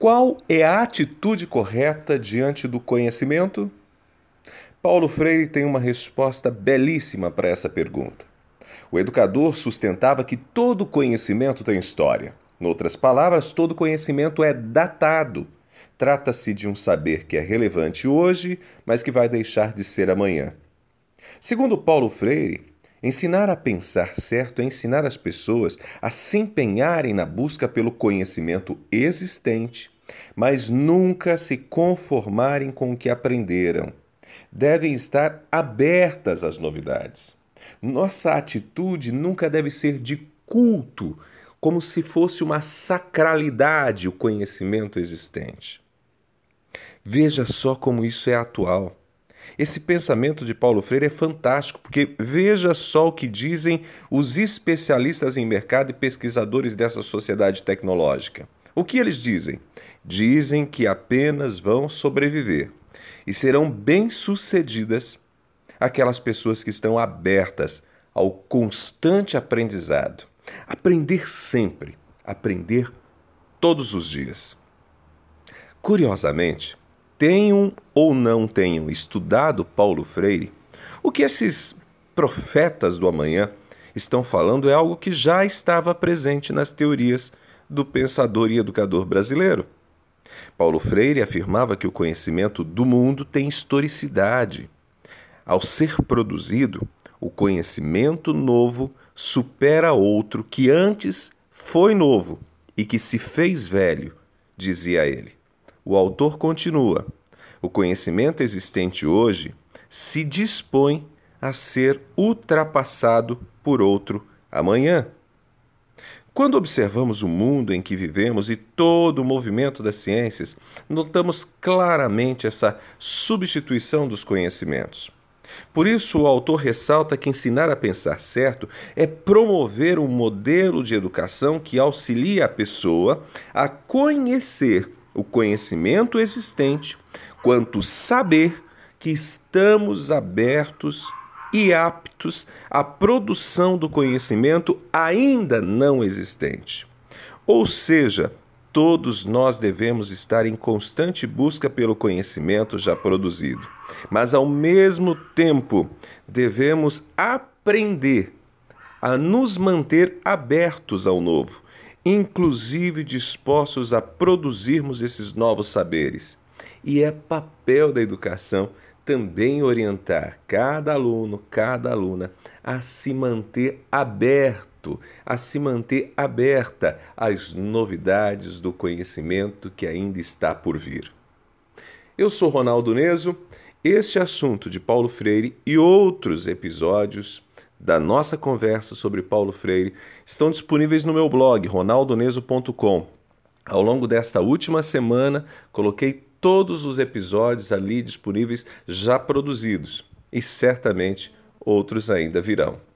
Qual é a atitude correta diante do conhecimento? Paulo Freire tem uma resposta belíssima para essa pergunta. O educador sustentava que todo conhecimento tem história. Em outras palavras, todo conhecimento é datado. Trata-se de um saber que é relevante hoje, mas que vai deixar de ser amanhã. Segundo Paulo Freire, Ensinar a pensar certo é ensinar as pessoas a se empenharem na busca pelo conhecimento existente, mas nunca se conformarem com o que aprenderam. Devem estar abertas às novidades. Nossa atitude nunca deve ser de culto, como se fosse uma sacralidade o conhecimento existente. Veja só como isso é atual. Esse pensamento de Paulo Freire é fantástico, porque veja só o que dizem os especialistas em mercado e pesquisadores dessa sociedade tecnológica. O que eles dizem? Dizem que apenas vão sobreviver e serão bem-sucedidas aquelas pessoas que estão abertas ao constante aprendizado. Aprender sempre, aprender todos os dias. Curiosamente, tenham ou não tenham estudado Paulo Freire, o que esses profetas do amanhã estão falando é algo que já estava presente nas teorias do pensador e educador brasileiro. Paulo Freire afirmava que o conhecimento do mundo tem historicidade. Ao ser produzido, o conhecimento novo supera outro que antes foi novo e que se fez velho, dizia ele. O autor continua: o conhecimento existente hoje se dispõe a ser ultrapassado por outro amanhã. Quando observamos o mundo em que vivemos e todo o movimento das ciências, notamos claramente essa substituição dos conhecimentos. Por isso, o autor ressalta que ensinar a pensar certo é promover um modelo de educação que auxilia a pessoa a conhecer o conhecimento existente, quanto saber que estamos abertos e aptos à produção do conhecimento ainda não existente. Ou seja, todos nós devemos estar em constante busca pelo conhecimento já produzido, mas ao mesmo tempo devemos aprender a nos manter abertos ao novo inclusive dispostos a produzirmos esses novos saberes. E é papel da educação também orientar cada aluno, cada aluna a se manter aberto, a se manter aberta às novidades do conhecimento que ainda está por vir. Eu sou Ronaldo Neso. Este assunto de Paulo Freire e outros episódios da nossa conversa sobre Paulo Freire estão disponíveis no meu blog ronaldoneso.com. Ao longo desta última semana, coloquei todos os episódios ali disponíveis já produzidos e certamente outros ainda virão.